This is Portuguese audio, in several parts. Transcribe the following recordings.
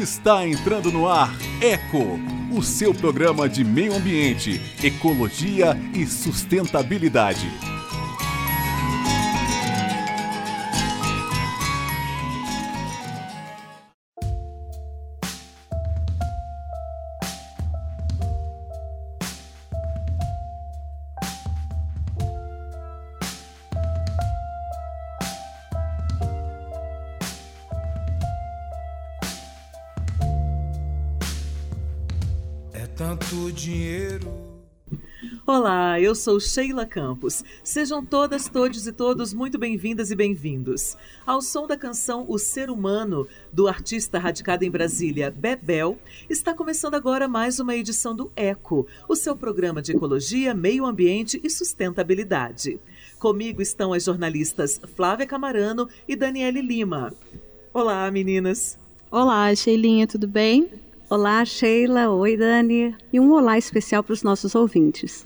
Está entrando no ar Eco, o seu programa de meio ambiente, ecologia e sustentabilidade. Eu sou Sheila Campos. Sejam todas, todos e todos muito bem-vindas e bem-vindos. Ao som da canção O Ser Humano, do artista radicado em Brasília, Bebel, está começando agora mais uma edição do ECO, o seu programa de ecologia, meio ambiente e sustentabilidade. Comigo estão as jornalistas Flávia Camarano e Daniele Lima. Olá, meninas. Olá, Sheilinha, tudo bem? Olá, Sheila. Oi, Dani. E um olá especial para os nossos ouvintes.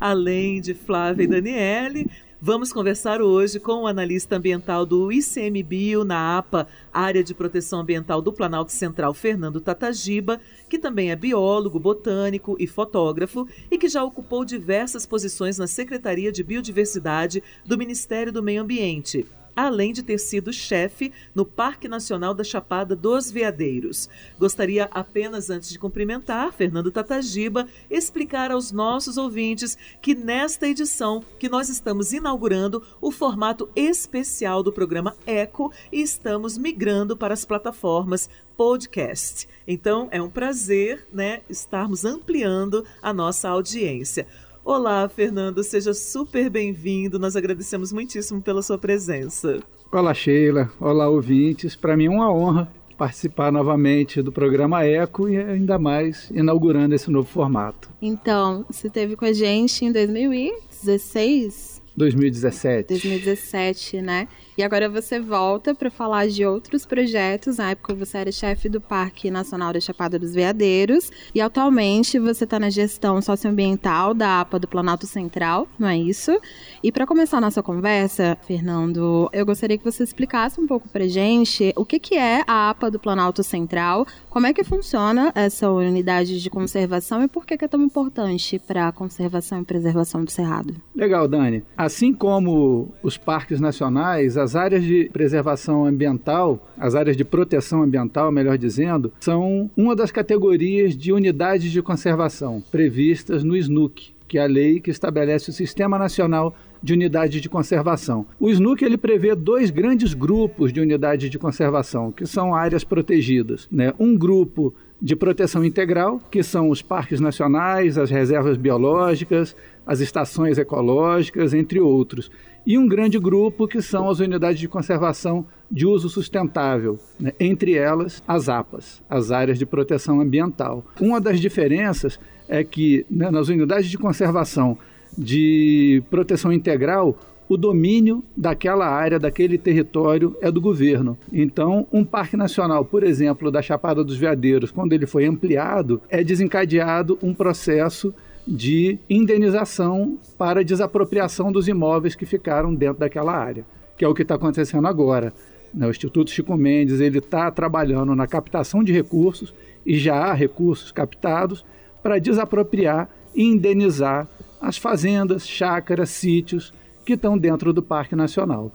Além de Flávia e Daniele, Vamos conversar hoje com o analista ambiental do ICMBio na APA, Área de Proteção Ambiental do Planalto Central, Fernando Tatagiba, que também é biólogo, botânico e fotógrafo e que já ocupou diversas posições na Secretaria de Biodiversidade do Ministério do Meio Ambiente além de ter sido chefe no Parque Nacional da Chapada dos Veadeiros. Gostaria apenas, antes de cumprimentar Fernando Tatagiba, explicar aos nossos ouvintes que nesta edição que nós estamos inaugurando o formato especial do programa Eco e estamos migrando para as plataformas podcast. Então é um prazer, né, estarmos ampliando a nossa audiência. Olá, Fernando, seja super bem-vindo. Nós agradecemos muitíssimo pela sua presença. Olá, Sheila. Olá, ouvintes. Para mim é uma honra participar novamente do programa Eco e ainda mais inaugurando esse novo formato. Então, você esteve com a gente em 2016? 2017. 2017, né? E agora você volta para falar de outros projetos. Na época você era chefe do Parque Nacional da Chapada dos Veadeiros e atualmente você está na gestão socioambiental da APA do Planalto Central, não é isso? E para começar a nossa conversa, Fernando, eu gostaria que você explicasse um pouco para gente o que, que é a APA do Planalto Central, como é que funciona essa unidade de conservação e por que, que é tão importante para a conservação e preservação do Cerrado. Legal, Dani. Assim como os parques nacionais, as as áreas de preservação ambiental, as áreas de proteção ambiental, melhor dizendo, são uma das categorias de unidades de conservação previstas no SNUC, que é a lei que estabelece o Sistema Nacional de Unidades de Conservação. O SNUC ele prevê dois grandes grupos de unidades de conservação, que são áreas protegidas. Né? Um grupo de proteção integral, que são os parques nacionais, as reservas biológicas, as estações ecológicas, entre outros e um grande grupo que são as unidades de conservação de uso sustentável, né? entre elas as APAs, as áreas de proteção ambiental. Uma das diferenças é que né, nas unidades de conservação de proteção integral, o domínio daquela área, daquele território é do governo. Então, um parque nacional, por exemplo, da Chapada dos Veadeiros, quando ele foi ampliado, é desencadeado um processo de indenização para desapropriação dos imóveis que ficaram dentro daquela área, que é o que está acontecendo agora. Né? O Instituto Chico Mendes ele está trabalhando na captação de recursos e já há recursos captados para desapropriar e indenizar as fazendas, chácaras, sítios que estão dentro do Parque Nacional.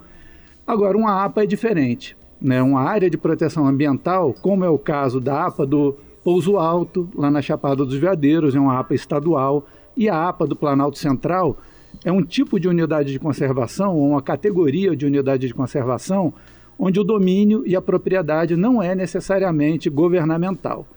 Agora, uma APA é diferente. Né? Uma área de proteção ambiental, como é o caso da APA do Pouso Alto, lá na Chapada dos Veadeiros, é uma APA estadual, e a APA do Planalto Central é um tipo de unidade de conservação, ou uma categoria de unidade de conservação, onde o domínio e a propriedade não é necessariamente governamental.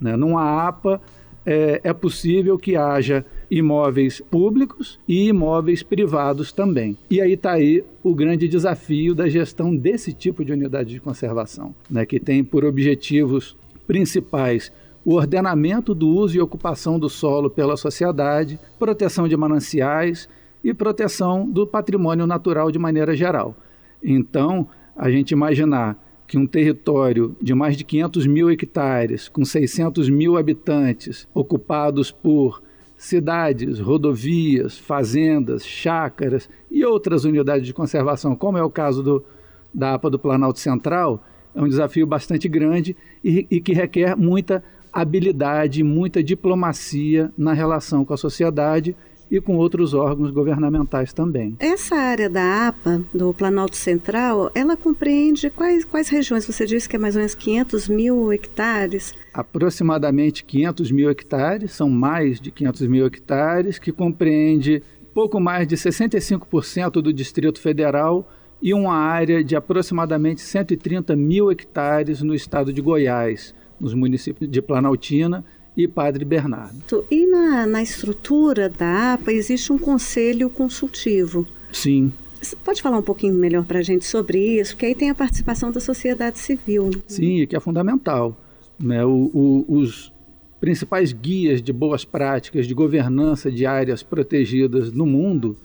Né? Numa APA, é, é possível que haja imóveis públicos e imóveis privados também. E aí está aí o grande desafio da gestão desse tipo de unidade de conservação, né, que tem por objetivos principais o ordenamento do uso e ocupação do solo pela sociedade, proteção de mananciais e proteção do patrimônio natural de maneira geral. Então, a gente imaginar que um território de mais de 500 mil hectares, com 600 mil habitantes, ocupados por cidades, rodovias, fazendas, chácaras e outras unidades de conservação, como é o caso do, da APA do Planalto Central, é um desafio bastante grande e, e que requer muita habilidade, muita diplomacia na relação com a sociedade e com outros órgãos governamentais também. Essa área da APA, do Planalto Central, ela compreende quais, quais regiões? Você disse que é mais ou menos 500 mil hectares? Aproximadamente 500 mil hectares, são mais de 500 mil hectares, que compreende pouco mais de 65% do Distrito Federal e uma área de aproximadamente 130 mil hectares no estado de Goiás, nos municípios de Planaltina e Padre Bernardo. E na, na estrutura da APA existe um conselho consultivo. Sim. Você pode falar um pouquinho melhor para a gente sobre isso? Porque aí tem a participação da sociedade civil. Sim, que é fundamental. Né? O, o, os principais guias de boas práticas de governança de áreas protegidas no mundo,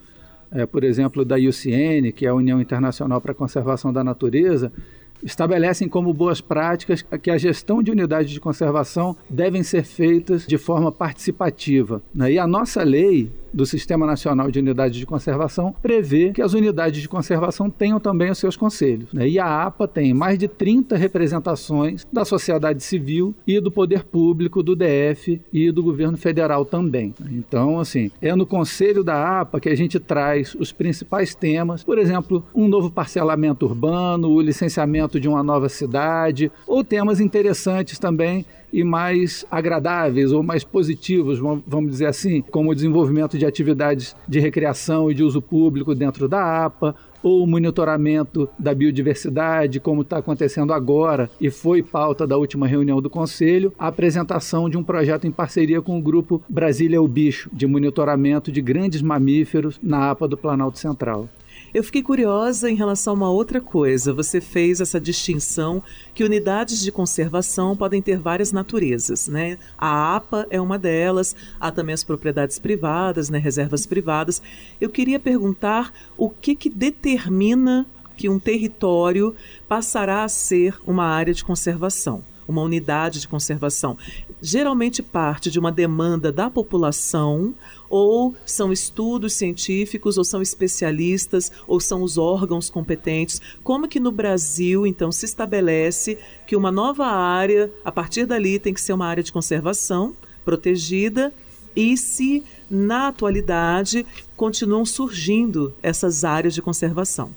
é, por exemplo, da IUCN, que é a União Internacional para a Conservação da Natureza, estabelecem como boas práticas que a gestão de unidades de conservação devem ser feitas de forma participativa. Né? E a nossa lei do Sistema Nacional de Unidades de Conservação prevê que as unidades de conservação tenham também os seus conselhos. Né? E a APA tem mais de 30 representações da sociedade civil e do poder público do DF e do governo federal também. Então, assim, é no conselho da APA que a gente traz os principais temas, por exemplo, um novo parcelamento urbano, o licenciamento de uma nova cidade, ou temas interessantes também e mais agradáveis ou mais positivos, vamos dizer assim, como o desenvolvimento de atividades de recreação e de uso público dentro da APA, ou o monitoramento da biodiversidade, como está acontecendo agora e foi pauta da última reunião do Conselho, a apresentação de um projeto em parceria com o grupo Brasília é o Bicho, de monitoramento de grandes mamíferos na APA do Planalto Central. Eu fiquei curiosa em relação a uma outra coisa. Você fez essa distinção que unidades de conservação podem ter várias naturezas, né? A APA é uma delas, há também as propriedades privadas, né, reservas privadas. Eu queria perguntar o que que determina que um território passará a ser uma área de conservação uma unidade de conservação, geralmente parte de uma demanda da população, ou são estudos científicos, ou são especialistas, ou são os órgãos competentes. Como que no Brasil, então, se estabelece que uma nova área, a partir dali, tem que ser uma área de conservação protegida, e se na atualidade continuam surgindo essas áreas de conservação?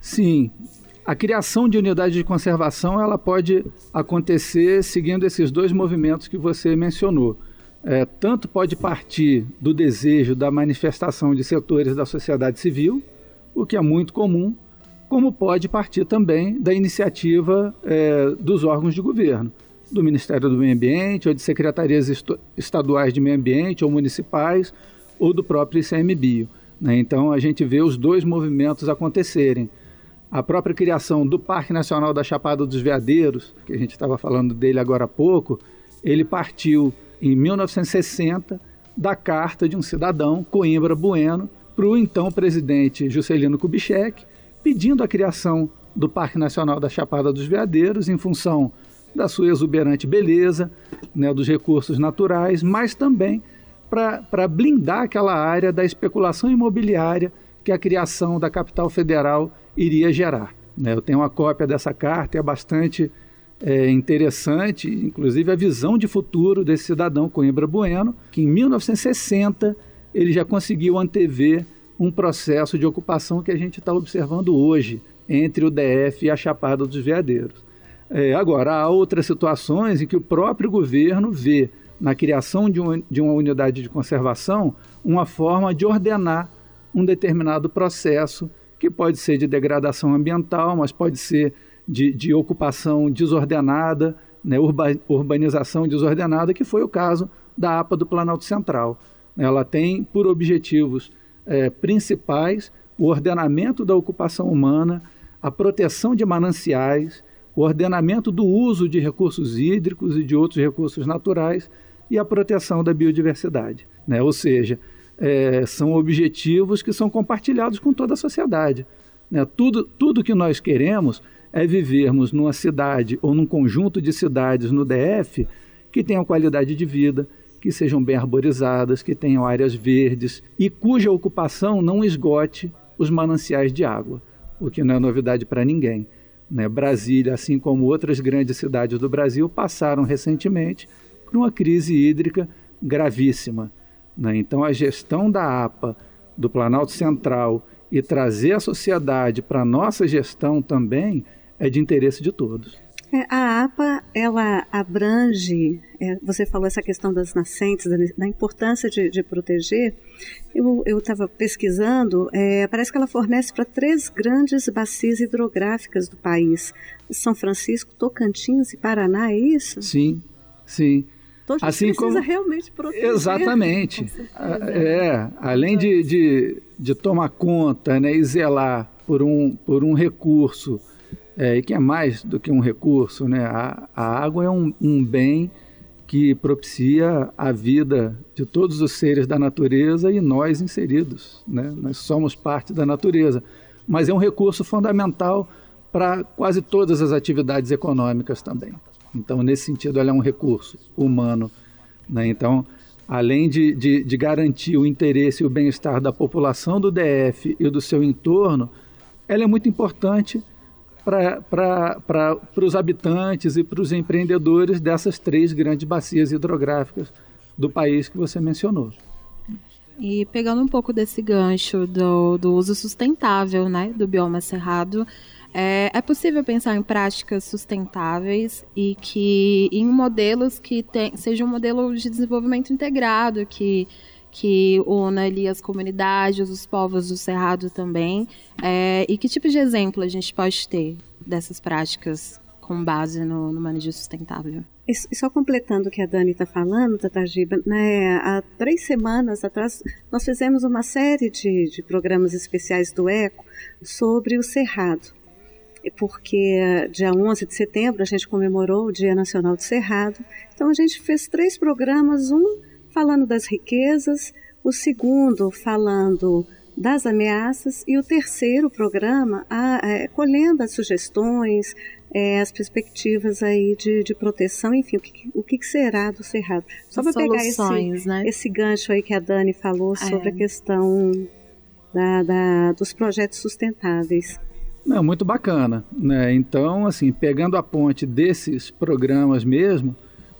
Sim, a criação de unidade de conservação ela pode acontecer seguindo esses dois movimentos que você mencionou. É, tanto pode partir do desejo da manifestação de setores da sociedade civil, o que é muito comum, como pode partir também da iniciativa é, dos órgãos de governo, do Ministério do Meio Ambiente, ou de secretarias estaduais de meio ambiente, ou municipais, ou do próprio ICMBio. Né? Então a gente vê os dois movimentos acontecerem a própria criação do Parque Nacional da Chapada dos Veadeiros, que a gente estava falando dele agora há pouco, ele partiu em 1960 da carta de um cidadão, Coimbra Bueno, para o então presidente Juscelino Kubitschek, pedindo a criação do Parque Nacional da Chapada dos Veadeiros em função da sua exuberante beleza, né, dos recursos naturais, mas também para blindar aquela área da especulação imobiliária que a criação da capital federal iria gerar. Né? Eu tenho uma cópia dessa carta, é bastante é, interessante, inclusive a visão de futuro desse cidadão Coimbra Bueno, que em 1960 ele já conseguiu antever um processo de ocupação que a gente está observando hoje entre o DF e a Chapada dos Veadeiros. É, agora, há outras situações em que o próprio governo vê na criação de, um, de uma unidade de conservação uma forma de ordenar um determinado processo que pode ser de degradação ambiental, mas pode ser de, de ocupação desordenada, né, urba, urbanização desordenada, que foi o caso da APA do Planalto Central. Ela tem por objetivos é, principais o ordenamento da ocupação humana, a proteção de mananciais, o ordenamento do uso de recursos hídricos e de outros recursos naturais e a proteção da biodiversidade. Né? Ou seja, é, são objetivos que são compartilhados com toda a sociedade. Né? Tudo, tudo que nós queremos é vivermos numa cidade ou num conjunto de cidades no DF que tenham qualidade de vida, que sejam bem arborizadas, que tenham áreas verdes e cuja ocupação não esgote os mananciais de água, o que não é novidade para ninguém. Né? Brasília, assim como outras grandes cidades do Brasil, passaram recentemente por uma crise hídrica gravíssima. Né? Então, a gestão da APA, do Planalto Central, e trazer a sociedade para a nossa gestão também é de interesse de todos. É, a APA, ela abrange, é, você falou essa questão das nascentes, da, da importância de, de, proteger. Eu estava pesquisando, é, parece que ela fornece para três grandes bacias hidrográficas do país: São Francisco, Tocantins e Paraná, é isso? Sim, sim. Então a gente assim precisa como... realmente proteger. Exatamente. É, além de, de, de, tomar conta né, e zelar por um, por um recurso, é, e que é mais do que um recurso, né? a, a água é um, um bem que propicia a vida de todos os seres da natureza e nós inseridos. Né? Nós somos parte da natureza. Mas é um recurso fundamental para quase todas as atividades econômicas também. Então, nesse sentido, ela é um recurso humano. Né? Então, além de, de, de, garantir o interesse e o bem-estar da população do DF e do seu entorno, ela é muito importante para os habitantes e para os empreendedores dessas três grandes bacias hidrográficas do país que você mencionou. E pegando um pouco desse gancho do, do uso sustentável né, do bioma cerrado, é, é, possível pensar em práticas sustentáveis e que em modelos que tem, seja um modelo de desenvolvimento integrado, que, que una ali as comunidades, os povos do Cerrado também. É, e que tipo de exemplo a gente pode ter dessas práticas com base no, no manejo sustentável? E só completando o que a Dani está falando, Tatajiba, né, há três semanas atrás nós fizemos uma série de, de programas especiais do ECO sobre o Cerrado porque dia 11 de setembro a gente comemorou o Dia Nacional do Cerrado. Então a gente fez três programas, um falando das riquezas, o segundo falando das ameaças e o terceiro programa a, a, colhendo as sugestões, é, as perspectivas aí de, de proteção, enfim, o que, o que será do Cerrado. Só para pegar esse, né? esse gancho aí que a Dani falou sobre é. a questão da, da, dos projetos sustentáveis. Não, muito bacana. Né? Então, assim, pegando a ponte desses programas mesmo,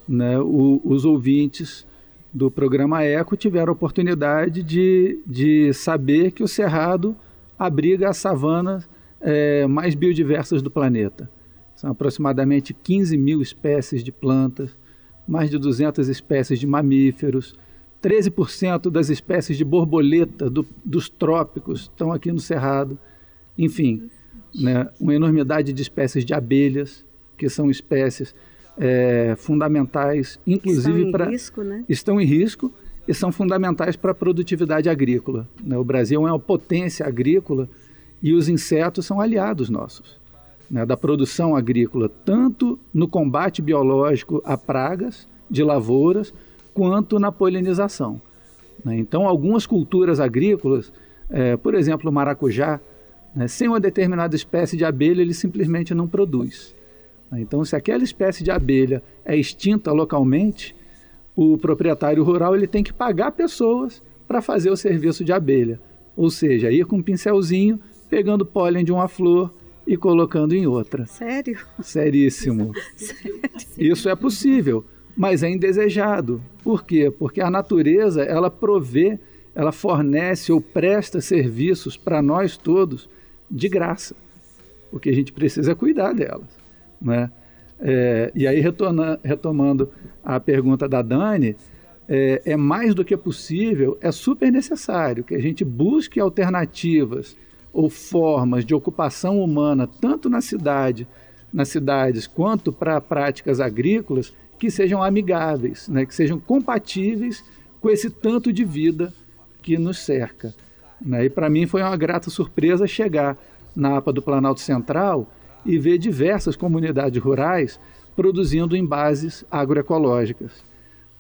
né, o, os ouvintes do programa Eco tiveram a oportunidade de, de saber que o Cerrado abriga as savanas é, mais biodiversas do planeta. São aproximadamente 15 mil espécies de plantas, mais de 200 espécies de mamíferos, 13% das espécies de borboleta do, dos trópicos estão aqui no Cerrado. Enfim, né, uma enormidade de espécies de abelhas, que são espécies é, fundamentais, inclusive para. Né? Estão em risco e são fundamentais para a produtividade agrícola. Né? O Brasil é uma potência agrícola e os insetos são aliados nossos. Né, da produção agrícola, tanto no combate biológico a pragas de lavouras, quanto na polinização. Né? Então, algumas culturas agrícolas, é, por exemplo, o maracujá, né? Sem uma determinada espécie de abelha, ele simplesmente não produz. Então, se aquela espécie de abelha é extinta localmente, o proprietário rural ele tem que pagar pessoas para fazer o serviço de abelha. Ou seja, ir com um pincelzinho, pegando pólen de uma flor e colocando em outra. Sério? Seríssimo. Sério? Isso é possível, mas é indesejado. Por quê? Porque a natureza, ela provê, ela fornece ou presta serviços para nós todos de graça. O que a gente precisa é cuidar delas. Né? É, e aí, retorna, retomando a pergunta da Dani, é, é, mais do que possível, é super necessário que a gente busque alternativas ou formas de ocupação humana, tanto na cidade, nas cidades, quanto para práticas agrícolas, que sejam amigáveis, né? que sejam compatíveis com esse tanto de vida que nos cerca. Né? E para mim foi uma grata surpresa chegar na APA do Planalto Central e ver diversas comunidades rurais produzindo em bases agroecológicas.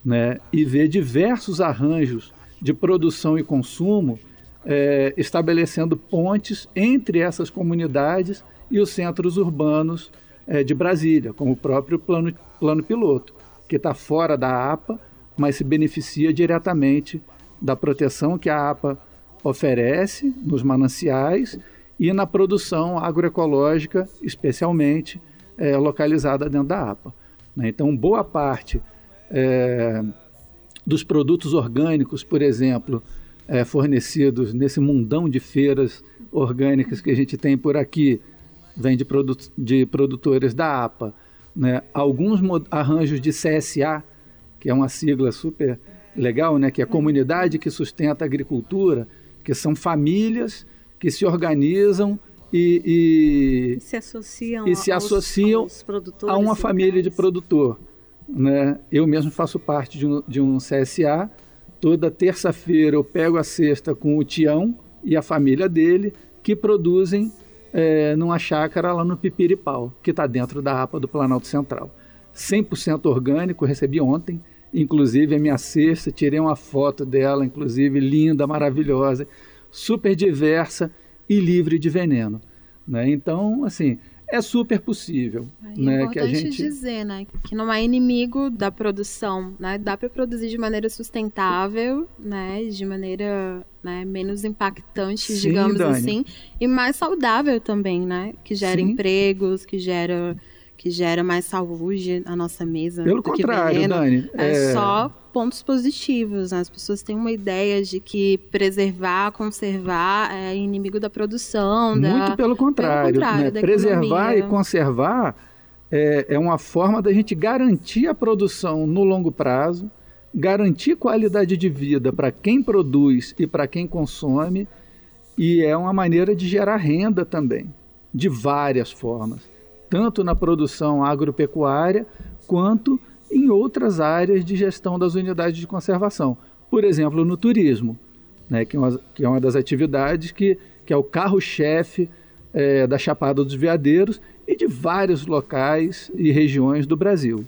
Né? E ver diversos arranjos de produção e consumo é, estabelecendo pontes entre essas comunidades e os centros urbanos é, de Brasília, como o próprio plano, plano piloto, que está fora da APA, mas se beneficia diretamente da proteção que a APA oferece nos mananciais e na produção agroecológica, especialmente é, localizada dentro da APA. Né? Então, boa parte é, dos produtos orgânicos, por exemplo, é, fornecidos nesse mundão de feiras orgânicas que a gente tem por aqui, vem de, de produtores da APA. Né? Alguns arranjos de CSA, que é uma sigla super legal, né? que é a comunidade que sustenta a agricultura, que são famílias que se organizam e, e se associam, e se aos, associam aos a uma família de produtor. Né? Eu mesmo faço parte de um, de um CSA. Toda terça-feira eu pego a cesta com o Tião e a família dele, que produzem é, numa chácara lá no Pipiripau, que está dentro da APA do Planalto Central. 100% orgânico, recebi ontem, inclusive a minha cesta, tirei uma foto dela, inclusive linda, maravilhosa, super diversa e livre de veneno. Né? Então, assim, é super possível. É né, importante que a gente... dizer, né, que não é inimigo da produção, né, dá para produzir de maneira sustentável, né, de maneira né, menos impactante, Sim, digamos Dani. assim, e mais saudável também, né, que gera Sim. empregos, que gera que gera mais saúde na nossa mesa. Pelo contrário, Dani. É, é, só pontos positivos. Né? As pessoas têm uma ideia de que preservar, conservar é inimigo da produção. Muito da... pelo contrário. Pelo contrário né? Preservar e conservar é, é uma forma da gente garantir a produção no longo prazo, garantir qualidade de vida para quem produz e para quem consome, e é uma maneira de gerar renda também, de várias formas tanto na produção agropecuária quanto em outras áreas de gestão das unidades de conservação. Por exemplo, no turismo, né, que, é uma, que é uma das atividades que, que é o carro-chefe é, da Chapada dos Veadeiros e de vários locais e regiões do Brasil.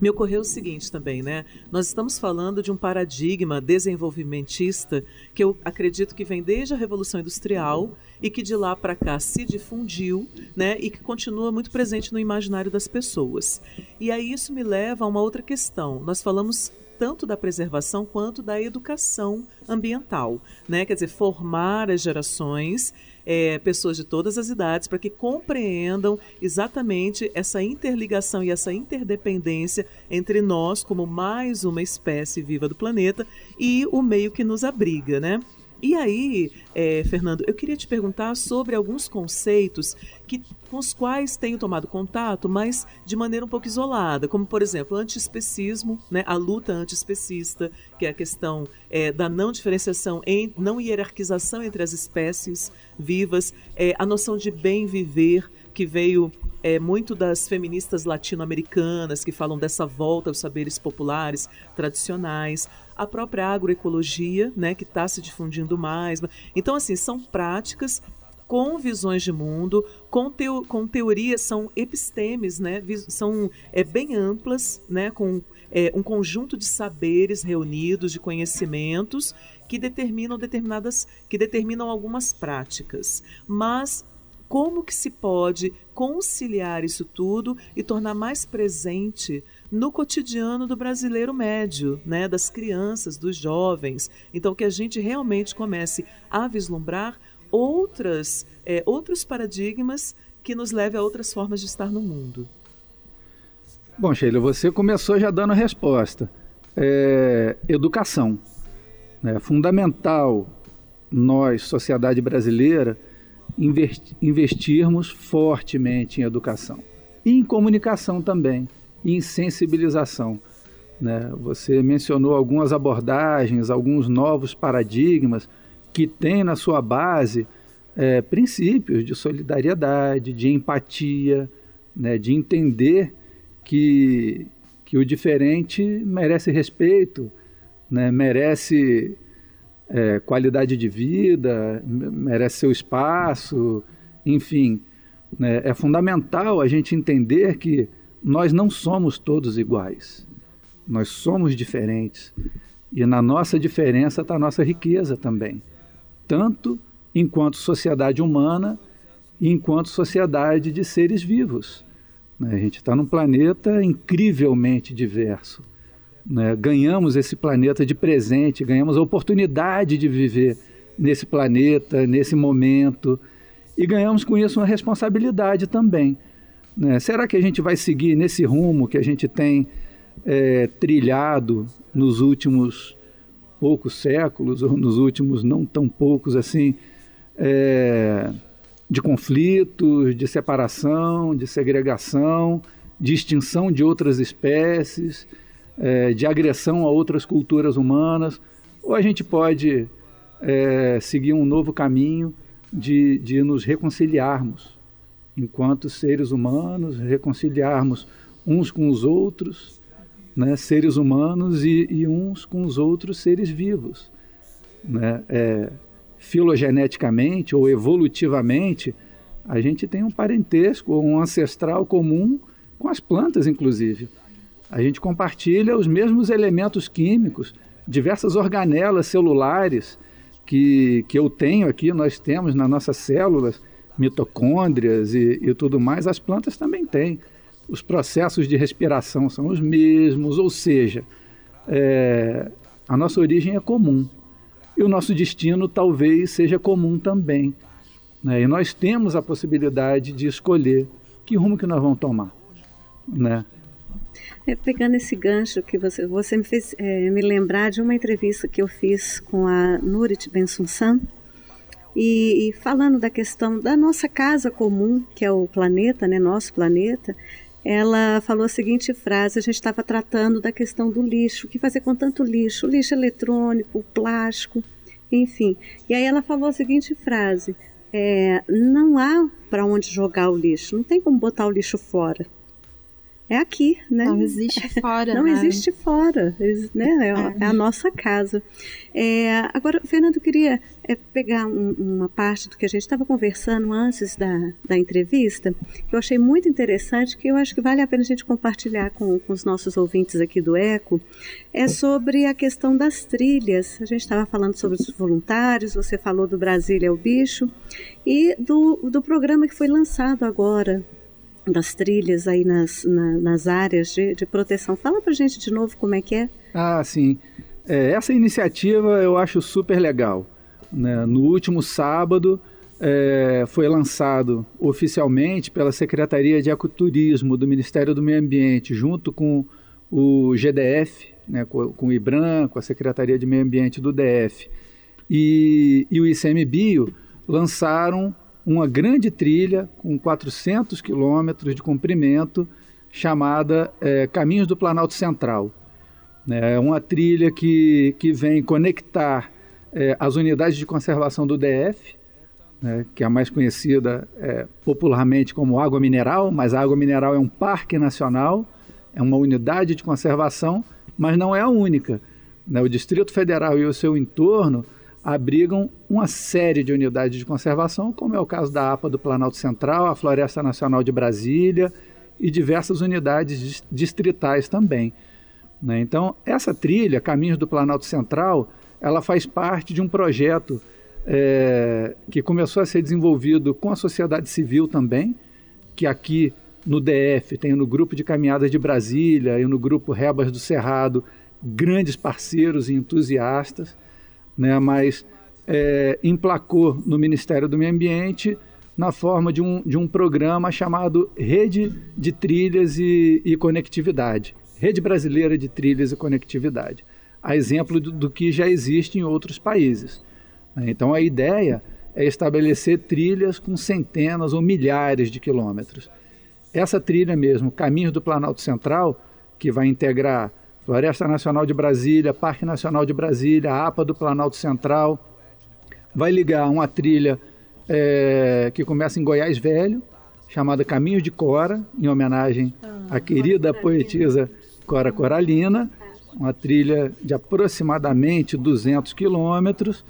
Me ocorreu o seguinte também, né? Nós estamos falando de um paradigma desenvolvimentista que eu acredito que vem desde a Revolução Industrial e que de lá para cá se difundiu, né? E que continua muito presente no imaginário das pessoas. E aí isso me leva a uma outra questão. Nós falamos tanto da preservação quanto da educação ambiental, né? Quer dizer, formar as gerações é, pessoas de todas as idades para que compreendam exatamente essa interligação e essa interdependência entre nós, como mais uma espécie viva do planeta, e o meio que nos abriga, né? E aí, é, Fernando, eu queria te perguntar sobre alguns conceitos que, com os quais tenho tomado contato, mas de maneira um pouco isolada, como, por exemplo, o antiespecismo, né, a luta antiespecista, que é a questão é, da não diferenciação, em, não hierarquização entre as espécies vivas, é, a noção de bem viver, que veio é, muito das feministas latino-americanas que falam dessa volta aos saberes populares tradicionais, a própria agroecologia, né, que está se difundindo mais. Então, assim, são práticas com visões de mundo, com, teo, com teorias, são epistemes, né, são é, bem amplas, né, com é, um conjunto de saberes reunidos, de conhecimentos que determinam determinadas, que determinam algumas práticas. Mas como que se pode conciliar isso tudo e tornar mais presente no cotidiano do brasileiro médio, né, das crianças, dos jovens. Então, que a gente realmente comece a vislumbrar outras, é, outros paradigmas que nos levem a outras formas de estar no mundo. Bom, Sheila, você começou já dando a resposta. É, educação. É fundamental nós, sociedade brasileira, investirmos fortemente em educação e em comunicação também e em sensibilização. Né? Você mencionou algumas abordagens, alguns novos paradigmas que têm na sua base é, princípios de solidariedade, de empatia, né? de entender que, que o diferente merece respeito, né? merece é, qualidade de vida, merece seu espaço, enfim. Né? É fundamental a gente entender que nós não somos todos iguais. Nós somos diferentes. E na nossa diferença está a nossa riqueza também. Tanto enquanto sociedade humana e enquanto sociedade de seres vivos. Né? A gente está num planeta incrivelmente diverso. Né? Ganhamos esse planeta de presente, ganhamos a oportunidade de viver nesse planeta, nesse momento, e ganhamos com isso uma responsabilidade também. Né? Será que a gente vai seguir nesse rumo que a gente tem é, trilhado nos últimos poucos séculos, ou nos últimos não tão poucos assim, é, de conflitos, de separação, de segregação, de extinção de outras espécies, é, de agressão a outras culturas humanas, ou a gente pode é, seguir um novo caminho de, de nos reconciliarmos enquanto seres humanos, reconciliarmos uns com os outros, né, seres humanos e, e, uns com os outros seres vivos. Né? É, filogeneticamente ou evolutivamente, a gente tem um parentesco, um ancestral comum com as plantas, inclusive. A gente compartilha os mesmos elementos químicos, diversas organelas celulares que, que eu tenho aqui, nós temos nas nossas células, mitocôndrias e, e tudo mais, as plantas também têm. Os processos de respiração são os mesmos, ou seja, é, a nossa origem é comum. E o nosso destino talvez seja comum também. Né? E nós temos a possibilidade de escolher que rumo que nós vamos tomar. Né? É, pegando esse gancho que você, você me fez é, me lembrar de uma entrevista que eu fiz com a Nurit Bensunsan, e, e, falando da questão da nossa casa comum, que é o planeta, né, nosso planeta, ela falou a seguinte frase: a gente estava tratando da questão do lixo, o que fazer com tanto lixo, lixo eletrônico, plástico, enfim. E aí ela falou a seguinte frase: é, não há para onde jogar o lixo, não tem como botar o lixo fora é aqui, né? Não existe fora. Não né? existe fora, né? É, a, é a nossa casa. É, agora, Fernando, eu queria é, pegar um, uma parte do que a gente estava conversando antes da, da entrevista, que eu achei muito interessante, que eu acho que vale a pena a gente compartilhar com, com os nossos ouvintes aqui do ECO, é sobre a questão das trilhas. A gente estava falando sobre os voluntários, você falou do Brasília é o Bicho, e do, do programa que foi lançado agora, das trilhas aí nas, na, nas áreas de, de proteção. Fala para gente de novo como é que é. Ah, sim. É, essa iniciativa eu acho super legal. Né? No último sábado é, foi lançado oficialmente pela Secretaria de Ecoturismo do Ministério do Meio Ambiente, junto com o GDF, né, com, com o IBRAM, com a Secretaria de Meio Ambiente do DF e, e o ICMBio, lançaram uma grande trilha com 400 quilômetros de comprimento, chamada é, Caminhos do Planalto Central. É uma trilha que, que vem conectar é, as unidades de conservação do DF, né, que é a mais conhecida é, popularmente como água mineral, mas a água mineral é um parque nacional, é uma unidade de conservação, mas não é a única. Né? O Distrito Federal e o seu entorno abrigam uma série de unidades de conservação, como é o caso da APA do Planalto Central, a Floresta Nacional de Brasília e diversas unidades distritais também. Né? Então, essa trilha, Caminhos do Planalto Central, ela faz parte de um projeto é, que começou a ser desenvolvido com a sociedade civil também, que aqui no DF tem no Grupo de Caminhadas de Brasília e no Grupo Rebas do Cerrado grandes parceiros e entusiastas né, mas é, emplacou no Ministério do Meio Ambiente na forma de um, de um programa chamado Rede de Trilhas e, e Conectividade Rede Brasileira de Trilhas e Conectividade, a exemplo do, do que já existe em outros países. Então a ideia é estabelecer trilhas com centenas ou milhares de quilômetros. Essa trilha mesmo, Caminhos do Planalto Central, que vai integrar Floresta Nacional de Brasília, Parque Nacional de Brasília, a APA do Planalto Central. Vai ligar uma trilha é, que começa em Goiás Velho, chamada Caminhos de Cora, em homenagem à ah, querida poetisa Cora Coralina. Uma trilha de aproximadamente 200 quilômetros.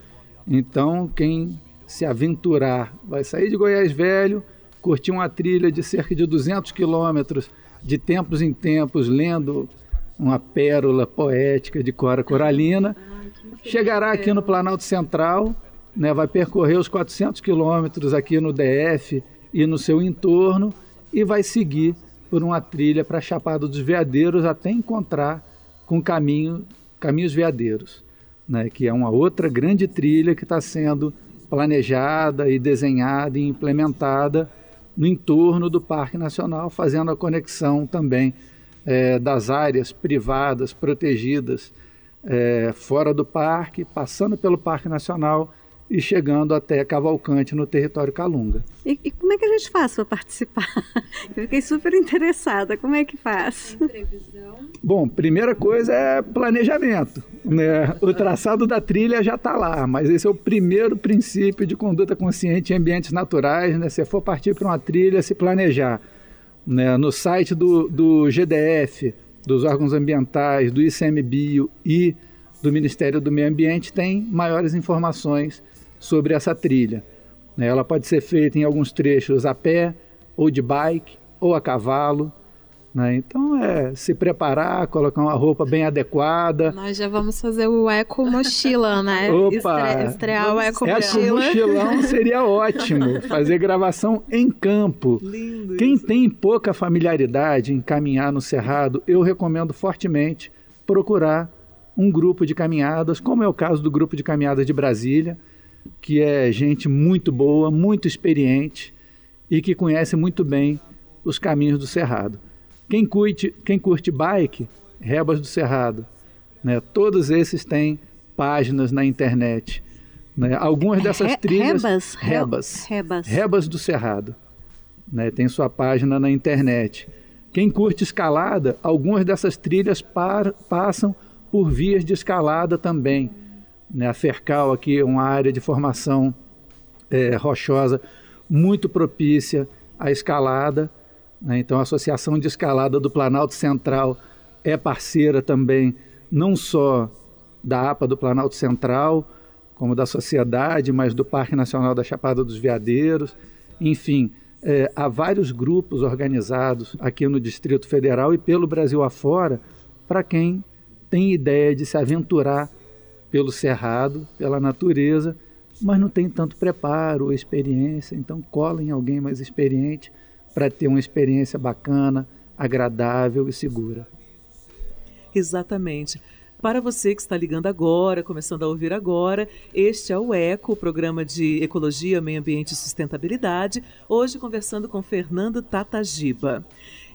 Então, quem se aventurar vai sair de Goiás Velho, curtir uma trilha de cerca de 200 quilômetros, de tempos em tempos, lendo uma pérola poética de Cora Coralina. Chegará aqui no Planalto Central, né, vai percorrer os 400 quilômetros aqui no DF e no seu entorno e vai seguir por uma trilha para Chapada dos Veadeiros até encontrar com caminho, caminhos veadeiros. né, que é uma outra grande trilha que está sendo planejada e desenhada e implementada no entorno do Parque Nacional, fazendo a conexão também é, das áreas privadas protegidas é, fora do parque, passando pelo Parque Nacional e chegando até Cavalcante, no território Calunga. E, e como é que a gente faz para participar? Eu fiquei super interessada. Como é que faz? Bom, primeira coisa é planejamento. Né? O traçado da trilha já está lá, mas esse é o primeiro princípio de conduta consciente em ambientes naturais. Né? Se for partir para uma trilha, se planejar. Né? No site do, do GDF, dos órgãos ambientais, do ICMBio e do Ministério do Meio Ambiente, tem maiores informações sobre essa trilha. Né? Ela pode ser feita em alguns trechos a pé, ou de bike, ou a cavalo. Né? Então é se preparar, colocar uma roupa bem adequada. Nós já vamos fazer o eco mochila, né? Opa! Estre estrear o eco mochila. Eco mochilão seria ótimo. Fazer gravação em campo. Lindo Quem isso. tem pouca familiaridade em caminhar no cerrado, eu recomendo fortemente procurar um grupo de caminhadas, como é o caso do grupo de caminhadas de Brasília que é gente muito boa, muito experiente e que conhece muito bem os caminhos do Cerrado. Quem curte, quem curte bike, Rebas do Cerrado, né? todos esses têm páginas na internet. Né? Algumas dessas Re trilhas. Rebas, Rebas. Rebas. Rebas do Cerrado. Né? Tem sua página na internet. Quem curte escalada, algumas dessas trilhas par, passam por vias de escalada também. Né? A Fercal aqui é uma área de formação é, rochosa muito propícia à escalada. Né? Então, a Associação de Escalada do Planalto Central é parceira também, não só da APA do Planalto Central, como da sociedade, mas do Parque Nacional da Chapada dos Veadeiros. Enfim, é, há vários grupos organizados aqui no Distrito Federal e pelo Brasil afora para quem tem ideia de se aventurar pelo cerrado, pela natureza, mas não tem tanto preparo experiência, então cola em alguém mais experiente para ter uma experiência bacana, agradável e segura. Exatamente. Para você que está ligando agora, começando a ouvir agora, este é o ECO, o programa de Ecologia, Meio Ambiente e Sustentabilidade, hoje conversando com Fernando Tatagiba.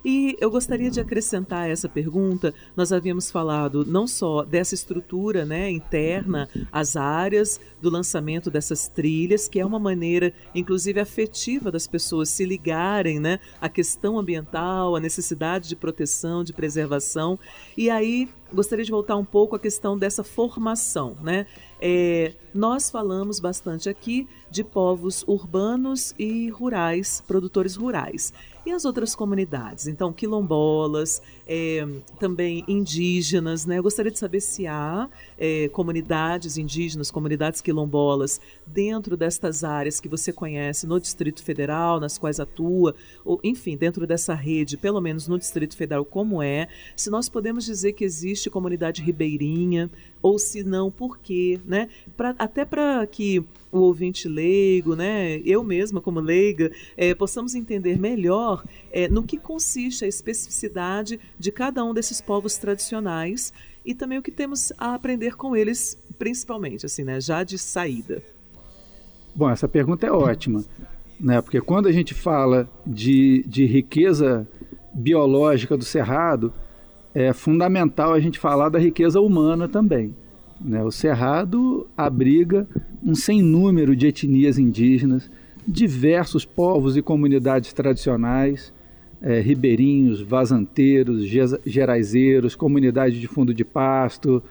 E eu gostaria de acrescentar essa pergunta. Nós havíamos falado não só dessa estrutura né, interna, as áreas do lançamento dessas trilhas, que é uma maneira, inclusive, afetiva das pessoas se ligarem né, à questão ambiental, à necessidade de proteção, de preservação. E aí gostaria de voltar um pouco à questão dessa formação, né? É, nós falamos bastante aqui de povos urbanos e rurais, produtores rurais. E as outras comunidades? Então, quilombolas, é, também indígenas, né? Eu gostaria de saber se há é, comunidades indígenas, comunidades quilombolas dentro destas áreas que você conhece no Distrito Federal, nas quais atua, ou enfim, dentro dessa rede, pelo menos no Distrito Federal, como é? Se nós podemos dizer que existe comunidade ribeirinha, ou se não, por quê, né? Pra, até para que o ouvinte leigo, né, eu mesma como leiga, é, possamos entender melhor é, no que consiste a especificidade de cada um desses povos tradicionais e também o que temos a aprender com eles, principalmente, assim, né, já de saída. Bom, essa pergunta é ótima, né, porque quando a gente fala de, de riqueza biológica do cerrado, é fundamental a gente falar da riqueza humana também. Né? O Cerrado abriga um sem número de etnias indígenas, diversos povos e comunidades tradicionais, é, ribeirinhos, vazanteiros, geraizeiros, comunidades de fundo de pasto,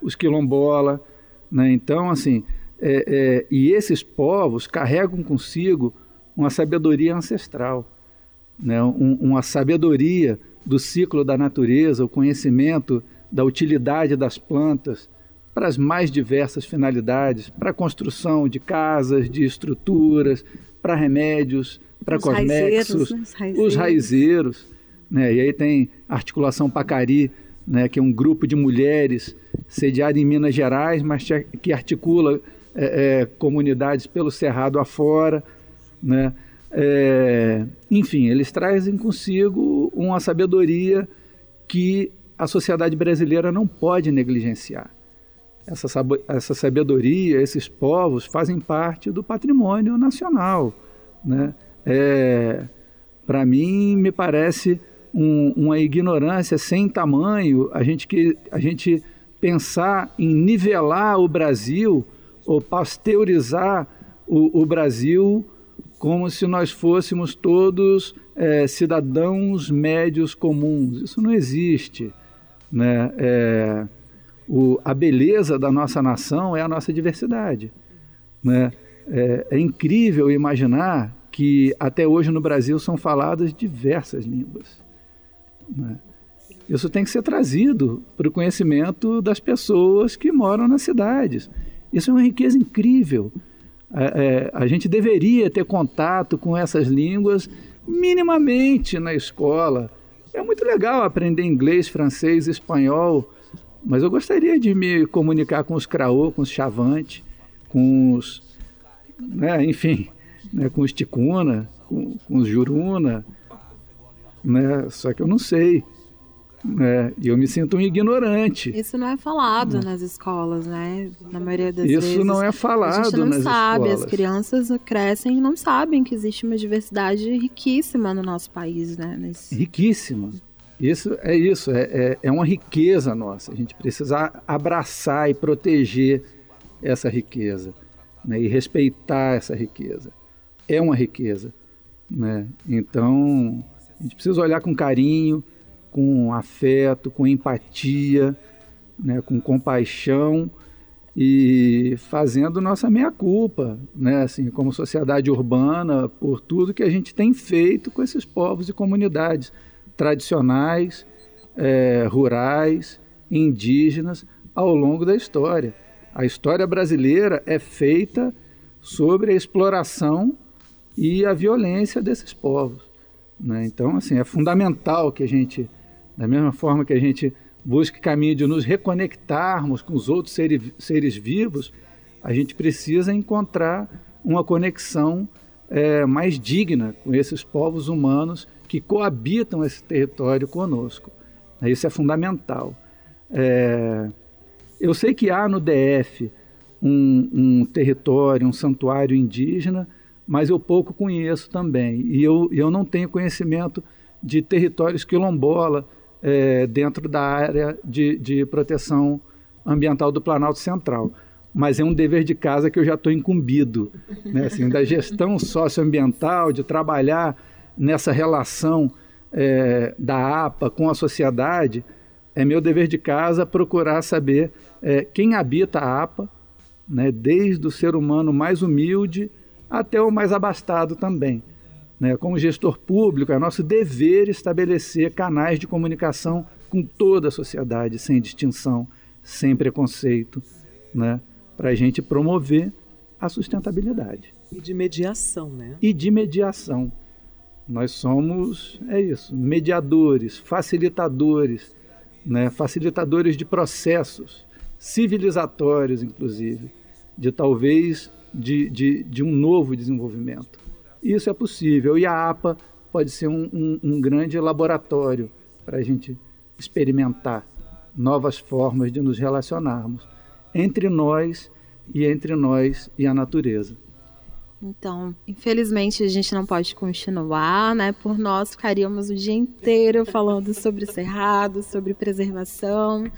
os quilombola. Né? Então, assim, é, é, e esses povos carregam consigo uma sabedoria ancestral, né? Um, uma sabedoria do ciclo da natureza, o conhecimento da utilidade das plantas para as mais diversas finalidades, para a construção de casas, de estruturas, para remédios, para cosméticos, né? os raizeiros. Os raizeiros né? E aí tem a Articulação Pacari, né? que é um grupo de mulheres sediado em Minas Gerais, mas que articula é, é, comunidades pelo Cerrado afora, né? É, enfim, eles trazem consigo uma sabedoria que a sociedade brasileira não pode negligenciar. essa, essa sabedoria, esses povos fazem parte do patrimônio nacional. Né? É, Para mim, me parece um, uma ignorância sem tamanho a gente, que, a gente pensar em nivelar o Brasil ou pasteurizar o, o Brasil como se nós fôssemos todos é, cidadãos médios comuns. Isso não existe. Né? É, o, a beleza da nossa nação é a nossa diversidade. Né? É, é, incrível imaginar que até hoje no Brasil são faladas diversas línguas. Né? Isso tem que ser trazido para o conhecimento das pessoas que moram nas cidades. Isso é uma riqueza incrível. É, é, a gente deveria ter contato com essas línguas minimamente na escola é muito legal aprender inglês, francês, espanhol, mas eu gostaria de me comunicar com os craô, com os chavante, com os, né, enfim, né, com os ticuna, com, com os juruna, né, só que eu não sei. É, eu me sinto um ignorante. Isso não é falado nas escolas, né? Na maioria das Isso vezes. Isso não é falado A gente não nas sabe, escolas. as crianças crescem e não sabem que existe uma diversidade riquíssima no nosso país, né? Nesse... Riquíssima. Isso é isso, é, é, é uma riqueza nossa. A gente precisa abraçar e proteger essa riqueza né? e respeitar essa riqueza. É uma riqueza. Né? Então, a gente precisa olhar com carinho, com afeto, com empatia, né, com compaixão e fazendo nossa meia-culpa, né, assim, como sociedade urbana, por tudo que a gente tem feito com esses povos e comunidades tradicionais, é, rurais, indígenas, ao longo da história. A história brasileira é feita sobre a exploração e a violência desses povos. Né? Então, assim, é fundamental que a gente da mesma forma que a gente busca caminho de nos reconectarmos com os outros seres, seres vivos, a gente precisa encontrar uma conexão é, mais digna com esses povos humanos que coabitam esse território conosco. Isso é fundamental. É, eu sei que há no DF um, um, território, um santuário indígena, mas eu pouco conheço também. E eu, eu não tenho conhecimento de territórios quilombola, é, dentro da área de, de proteção ambiental do Planalto Central. Mas é um dever de casa que eu já estou incumbido, né? assim, da gestão socioambiental, de trabalhar nessa relação é, da APA com a sociedade. É meu dever de casa procurar saber é, quem habita a APA, né? desde o ser humano mais humilde até o mais abastado também. Né? Como gestor público, é nosso dever estabelecer canais de comunicação com toda a sociedade, sem distinção, sem preconceito, né? para a gente promover a sustentabilidade. E de mediação, né? E de mediação. Nós somos, é isso, mediadores, facilitadores, né? facilitadores de processos civilizatórios, inclusive, de talvez de, de, de um novo desenvolvimento. Isso é possível. E a APA pode ser um, um, um grande laboratório para a gente experimentar novas formas de nos relacionarmos entre nós e entre nós e a natureza. Então, infelizmente a gente não pode continuar, né? Por nós ficaríamos o dia inteiro falando sobre cerrado, sobre preservação.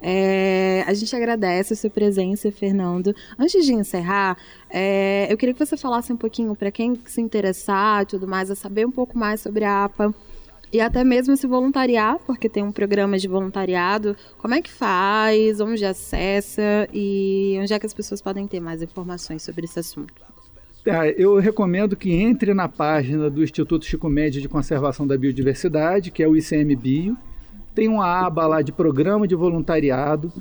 É, a gente agradece a sua presença, Fernando. Antes de encerrar, é, eu queria que você falasse um pouquinho para quem se interessar e tudo mais, a saber um pouco mais sobre a APA e até mesmo se voluntariar, porque tem um programa de voluntariado. Como é que faz? Onde acessa? E onde é que as pessoas podem ter mais informações sobre esse assunto? Eu recomendo que entre na página do Instituto Chico Médio de Conservação da Biodiversidade, que é o ICMBio tem uma aba lá de programa de voluntariado,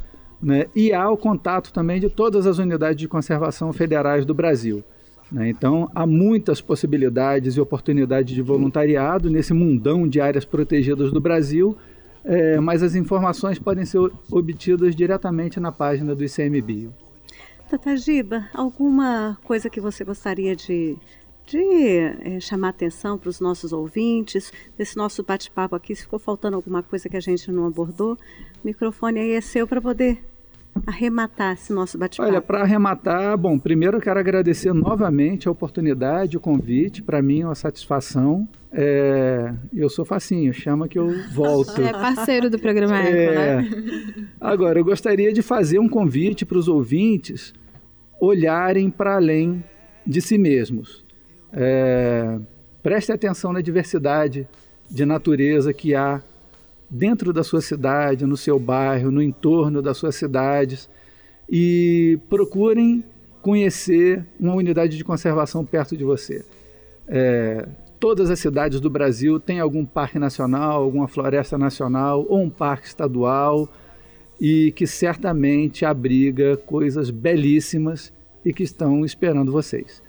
né? e há o contato também de todas as unidades de conservação federais do Brasil. Né? Então, há muitas possibilidades e oportunidades de voluntariado nesse mundão de áreas protegidas do Brasil, é, mas as informações podem ser obtidas diretamente na página do ICMBio. Tatagiba, alguma coisa que você gostaria de de é, chamar atenção para os nossos ouvintes, desse nosso bate-papo aqui. Se ficou faltando alguma coisa que a gente não abordou, o microfone aí é seu para poder arrematar esse nosso bate-papo? Olha, para arrematar, bom, primeiro eu quero agradecer novamente a oportunidade, o convite. Para mim é uma satisfação. É, eu sou facinho, chama que eu volto. É parceiro do programa Eco, é, né? Agora, eu gostaria de fazer um convite para os ouvintes olharem para além de si mesmos. É, preste atenção na diversidade de natureza que há dentro da sua cidade, no seu bairro, no entorno das suas cidades e procurem conhecer uma unidade de conservação perto de você. É, todas as cidades do Brasil têm algum parque nacional, alguma floresta nacional ou um parque estadual e que certamente abriga coisas belíssimas e que estão esperando vocês.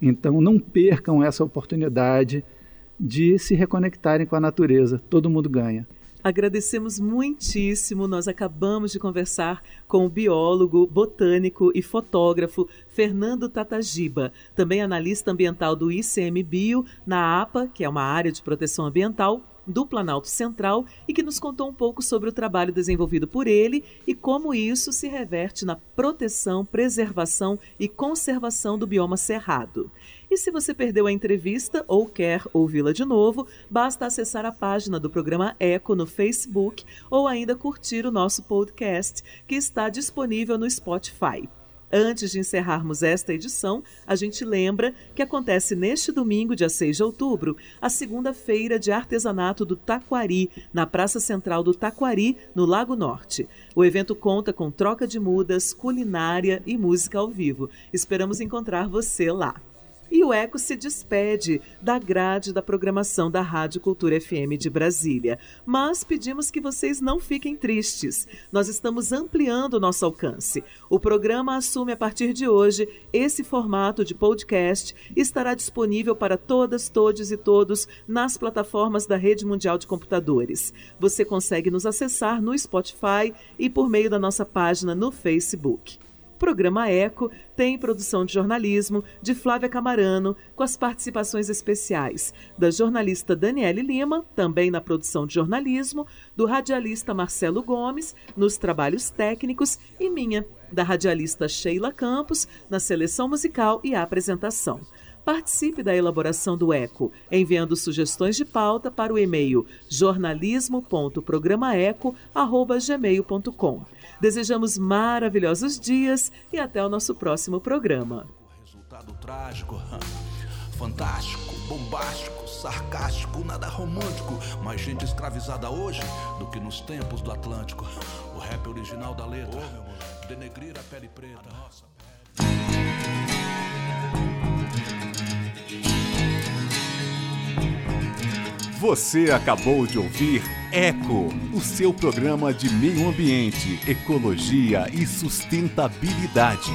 Então não percam essa oportunidade de se reconectarem com a natureza. Todo mundo ganha. Agradecemos muitíssimo. Nós acabamos de conversar com o biólogo, botânico e fotógrafo Fernando Tatagiba, também analista ambiental do ICMBio, na APA, que é uma área de proteção ambiental do Planalto Central e que nos contou um pouco sobre o trabalho desenvolvido por ele e como isso se reverte na proteção, preservação e conservação do bioma cerrado. E se você perdeu a entrevista ou quer ouvi-la de novo, basta acessar a página do programa Eco no Facebook ou ainda curtir o nosso podcast, que está disponível no Spotify. Antes de encerrarmos esta edição, a gente lembra que acontece neste domingo, dia 6 de outubro, a segunda feira de artesanato do Taquari, na Praça Central do Taquari, no Lago Norte. O evento conta com troca de mudas, culinária e música ao vivo. Esperamos encontrar você lá. E o Eco se despede da grade da programação da Rádio Cultura FM de Brasília. Mas pedimos que vocês não fiquem tristes. Nós estamos ampliando o nosso alcance. O programa assume a partir de hoje esse formato de podcast e estará disponível para todas, todos e todos nas plataformas da Rede Mundial de Computadores. Você consegue nos acessar no Spotify e por meio da nossa página no Facebook. Programa Eco tem produção de jornalismo de Flávia Camarano, com as participações especiais da jornalista Daniele Lima, também na produção de jornalismo, do radialista Marcelo Gomes, nos trabalhos técnicos, e minha, da radialista Sheila Campos, na seleção musical e apresentação. Participe da elaboração do ECO, enviando sugestões de pauta para o e-mail jornalismo.programaeco.gmail.com. Desejamos maravilhosos dias e até o nosso próximo programa. Resultado trágico, fantástico, bombástico, sarcástico, nada romântico. Mais gente escravizada hoje do que nos tempos do Atlântico. O rap original da letra. Denegrir a pele preta. Nossa. Você acabou de ouvir Eco, o seu programa de meio ambiente, ecologia e sustentabilidade.